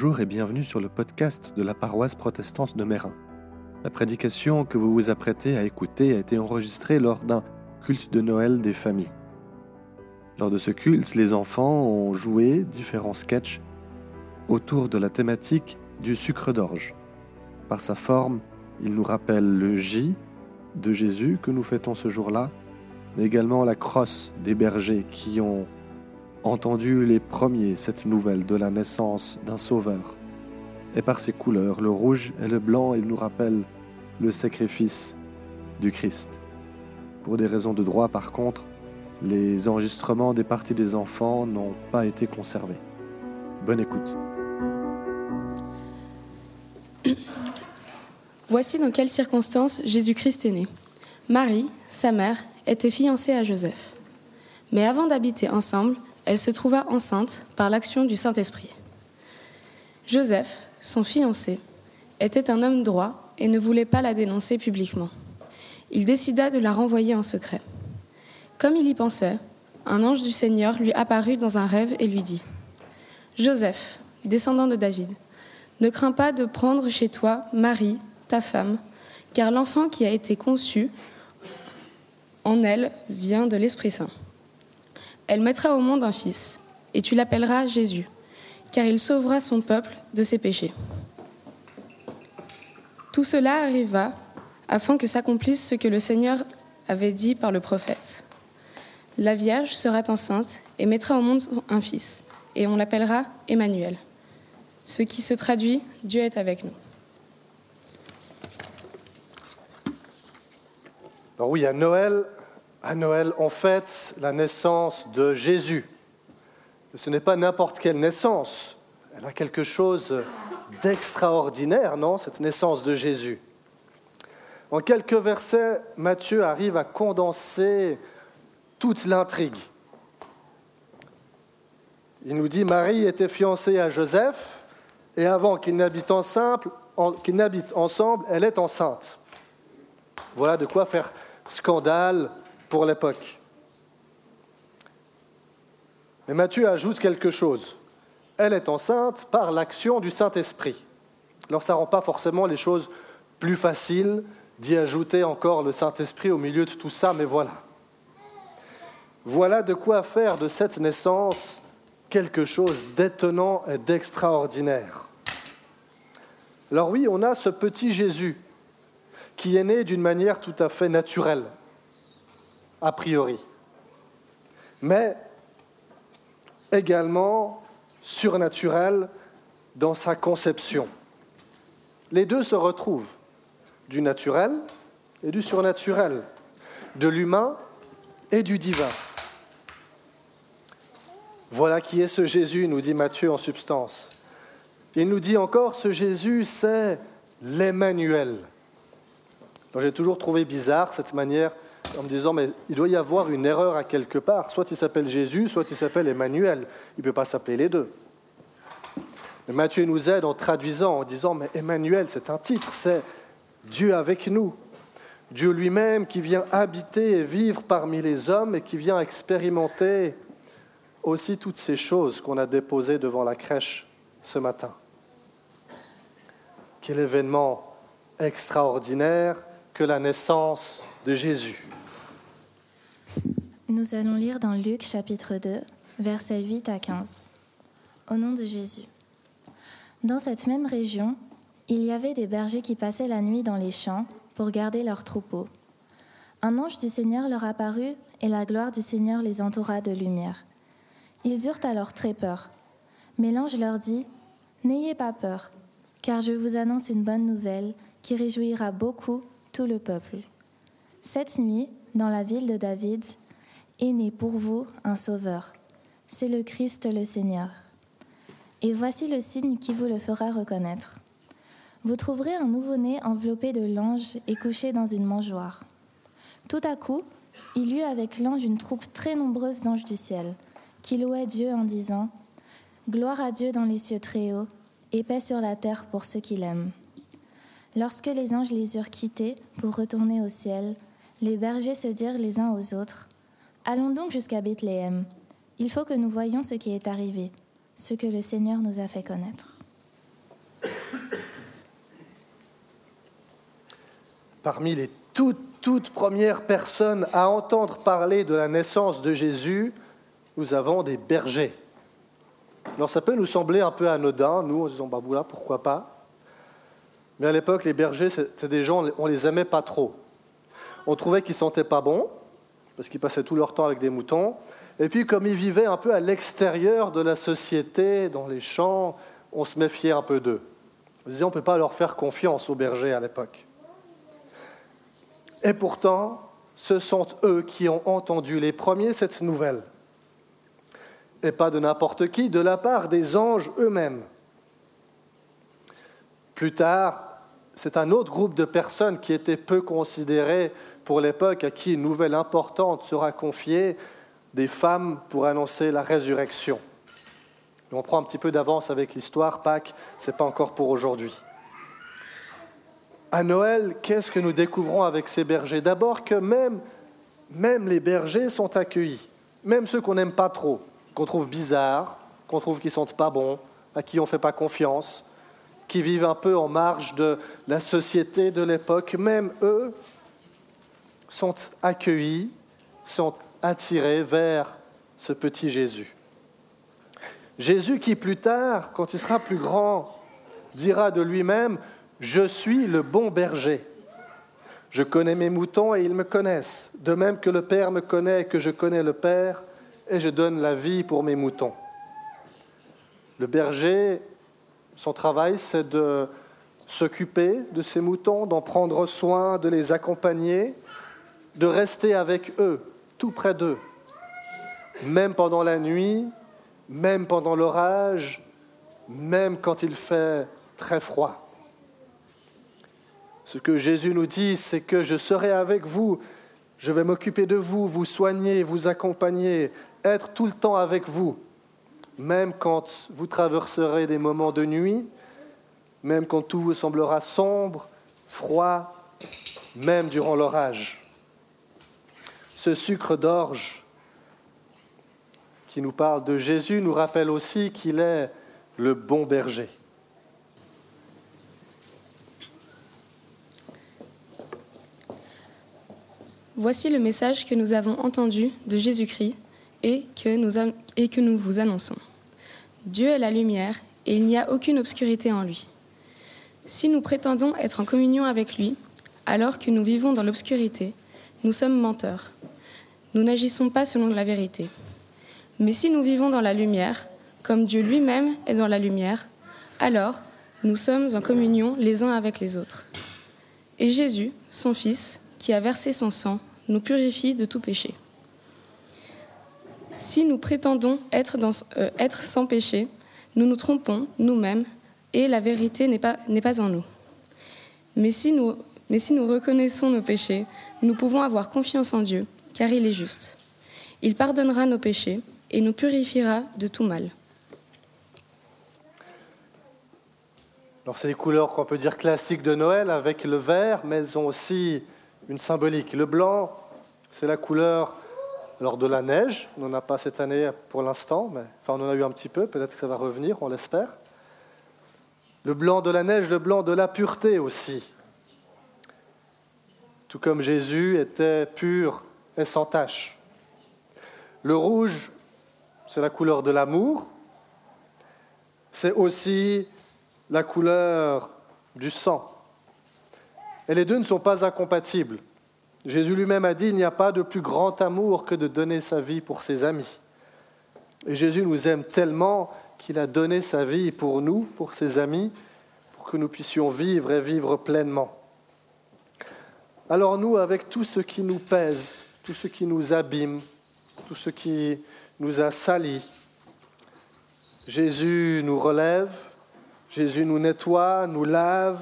Bonjour et bienvenue sur le podcast de la paroisse protestante de Mérin. La prédication que vous vous apprêtez à écouter a été enregistrée lors d'un culte de Noël des familles. Lors de ce culte, les enfants ont joué différents sketchs autour de la thématique du sucre d'orge. Par sa forme, il nous rappelle le J de Jésus que nous fêtons ce jour-là, mais également la crosse des bergers qui ont entendu les premiers cette nouvelle de la naissance d'un sauveur. Et par ses couleurs, le rouge et le blanc, il nous rappelle le sacrifice du Christ. Pour des raisons de droit, par contre, les enregistrements des parties des enfants n'ont pas été conservés. Bonne écoute. Voici dans quelles circonstances Jésus-Christ est né. Marie, sa mère, était fiancée à Joseph. Mais avant d'habiter ensemble, elle se trouva enceinte par l'action du Saint-Esprit. Joseph, son fiancé, était un homme droit et ne voulait pas la dénoncer publiquement. Il décida de la renvoyer en secret. Comme il y pensait, un ange du Seigneur lui apparut dans un rêve et lui dit Joseph, descendant de David, ne crains pas de prendre chez toi Marie, ta femme, car l'enfant qui a été conçu en elle vient de l'Esprit Saint. Elle mettra au monde un fils, et tu l'appelleras Jésus, car il sauvera son peuple de ses péchés. Tout cela arriva afin que s'accomplisse ce que le Seigneur avait dit par le prophète. La Vierge sera enceinte et mettra au monde un fils, et on l'appellera Emmanuel, ce qui se traduit Dieu est avec nous. Alors oui, à Noël, à Noël, on fête la naissance de Jésus. Ce n'est pas n'importe quelle naissance. Elle a quelque chose d'extraordinaire, non, cette naissance de Jésus. En quelques versets, Matthieu arrive à condenser toute l'intrigue. Il nous dit Marie était fiancée à Joseph et avant qu'ils n'habitent ensemble, ensemble, elle est enceinte. Voilà de quoi faire scandale pour l'époque. Mais Matthieu ajoute quelque chose. Elle est enceinte par l'action du Saint-Esprit. Alors ça ne rend pas forcément les choses plus faciles d'y ajouter encore le Saint-Esprit au milieu de tout ça, mais voilà. Voilà de quoi faire de cette naissance quelque chose d'étonnant et d'extraordinaire. Alors oui, on a ce petit Jésus qui est né d'une manière tout à fait naturelle a priori, mais également surnaturel dans sa conception. Les deux se retrouvent, du naturel et du surnaturel, de l'humain et du divin. Voilà qui est ce Jésus, nous dit Matthieu en substance. Il nous dit encore, ce Jésus, c'est l'Emmanuel. J'ai toujours trouvé bizarre cette manière en me disant, mais il doit y avoir une erreur à quelque part. Soit il s'appelle Jésus, soit il s'appelle Emmanuel. Il ne peut pas s'appeler les deux. Mais Matthieu nous aide en traduisant, en disant, mais Emmanuel, c'est un titre, c'est Dieu avec nous. Dieu lui-même qui vient habiter et vivre parmi les hommes et qui vient expérimenter aussi toutes ces choses qu'on a déposées devant la crèche ce matin. Quel événement extraordinaire que la naissance de Jésus. Nous allons lire dans Luc chapitre 2, versets 8 à 15. Au nom de Jésus. Dans cette même région, il y avait des bergers qui passaient la nuit dans les champs pour garder leurs troupeaux. Un ange du Seigneur leur apparut et la gloire du Seigneur les entoura de lumière. Ils eurent alors très peur. Mais l'ange leur dit, N'ayez pas peur, car je vous annonce une bonne nouvelle qui réjouira beaucoup tout le peuple. Cette nuit, dans la ville de David, est né pour vous un sauveur. C'est le Christ le Seigneur. Et voici le signe qui vous le fera reconnaître. Vous trouverez un nouveau-né enveloppé de l'ange et couché dans une mangeoire. Tout à coup, il y eut avec l'ange une troupe très nombreuse d'anges du ciel, qui louaient Dieu en disant Gloire à Dieu dans les cieux très hauts, et paix sur la terre pour ceux qui l'aiment. Lorsque les anges les eurent quittés pour retourner au ciel, les bergers se dirent les uns aux autres Allons donc jusqu'à Bethléem. Il faut que nous voyions ce qui est arrivé, ce que le Seigneur nous a fait connaître. Parmi les toutes, toutes premières personnes à entendre parler de la naissance de Jésus, nous avons des bergers. Alors ça peut nous sembler un peu anodin, nous, en disant, bah voilà, pourquoi pas Mais à l'époque, les bergers, c'était des gens, on les aimait pas trop. On trouvait qu'ils sentaient pas bon, parce qu'ils passaient tout leur temps avec des moutons. Et puis, comme ils vivaient un peu à l'extérieur de la société, dans les champs, on se méfiait un peu d'eux. On disait, on ne peut pas leur faire confiance aux bergers à l'époque. Et pourtant, ce sont eux qui ont entendu les premiers cette nouvelle. Et pas de n'importe qui, de la part des anges eux-mêmes. Plus tard, c'est un autre groupe de personnes qui était peu considéré pour l'époque, à qui une nouvelle importante sera confiée, des femmes pour annoncer la résurrection. On prend un petit peu d'avance avec l'histoire, Pâques, ce n'est pas encore pour aujourd'hui. À Noël, qu'est-ce que nous découvrons avec ces bergers? D'abord que même, même les bergers sont accueillis, même ceux qu'on n'aime pas trop, qu'on trouve bizarres, qu'on trouve qu'ils ne sentent pas bons, à qui on ne fait pas confiance, qui vivent un peu en marge de la société de l'époque, même eux sont accueillis, sont attirés vers ce petit Jésus. Jésus qui plus tard, quand il sera plus grand, dira de lui-même, Je suis le bon berger. Je connais mes moutons et ils me connaissent, de même que le Père me connaît et que je connais le Père, et je donne la vie pour mes moutons. Le berger, son travail, c'est de s'occuper de ses moutons, d'en prendre soin, de les accompagner, de rester avec eux, tout près d'eux, même pendant la nuit, même pendant l'orage, même quand il fait très froid. Ce que Jésus nous dit, c'est que je serai avec vous, je vais m'occuper de vous, vous soigner, vous accompagner, être tout le temps avec vous, même quand vous traverserez des moments de nuit, même quand tout vous semblera sombre, froid, même durant l'orage. Ce sucre d'orge qui nous parle de Jésus nous rappelle aussi qu'il est le bon berger. Voici le message que nous avons entendu de Jésus-Christ et et que nous vous annonçons. Dieu est la lumière et il n'y a aucune obscurité en lui. Si nous prétendons être en communion avec lui, alors que nous vivons dans l'obscurité, nous sommes menteurs. Nous n'agissons pas selon la vérité. Mais si nous vivons dans la lumière, comme Dieu lui-même est dans la lumière, alors nous sommes en communion les uns avec les autres. Et Jésus, son Fils, qui a versé son sang, nous purifie de tout péché. Si nous prétendons être, euh, être sans péché, nous nous trompons nous-mêmes et la vérité n'est pas, en nous. Mais si nous, mais si nous reconnaissons nos péchés, nous pouvons avoir confiance en Dieu, car il est juste. Il pardonnera nos péchés et nous purifiera de tout mal. Alors c'est les couleurs qu'on peut dire classiques de Noël avec le vert, mais elles ont aussi une symbolique. Le blanc, c'est la couleur alors de la neige. On n'en a pas cette année pour l'instant, mais enfin on en a eu un petit peu. Peut-être que ça va revenir, on l'espère. Le blanc de la neige, le blanc de la pureté aussi. Tout comme Jésus était pur et sans tache. Le rouge, c'est la couleur de l'amour, c'est aussi la couleur du sang. Et les deux ne sont pas incompatibles. Jésus lui-même a dit, il n'y a pas de plus grand amour que de donner sa vie pour ses amis. Et Jésus nous aime tellement qu'il a donné sa vie pour nous, pour ses amis, pour que nous puissions vivre et vivre pleinement. Alors nous, avec tout ce qui nous pèse, tout ce qui nous abîme, tout ce qui nous a salis. Jésus nous relève, Jésus nous nettoie, nous lave,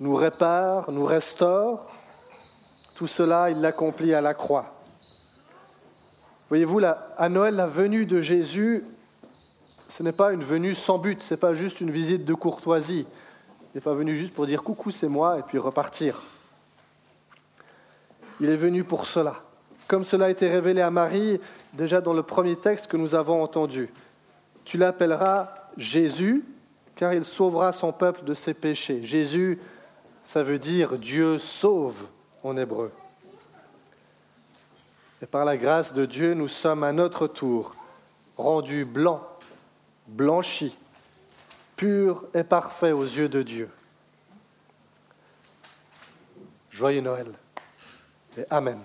nous répare, nous restaure. Tout cela, il l'accomplit à la croix. Voyez-vous, à Noël, la venue de Jésus, ce n'est pas une venue sans but, ce n'est pas juste une visite de courtoisie. Il n'est pas venu juste pour dire coucou, c'est moi, et puis repartir. Il est venu pour cela comme cela a été révélé à Marie déjà dans le premier texte que nous avons entendu. Tu l'appelleras Jésus, car il sauvera son peuple de ses péchés. Jésus, Ça veut dire Dieu sauve en hébreu. Et par la grâce de Dieu, nous sommes à notre tour rendus blancs, blanchis, purs et parfaits aux yeux de Dieu. Joyeux Noël et Amen.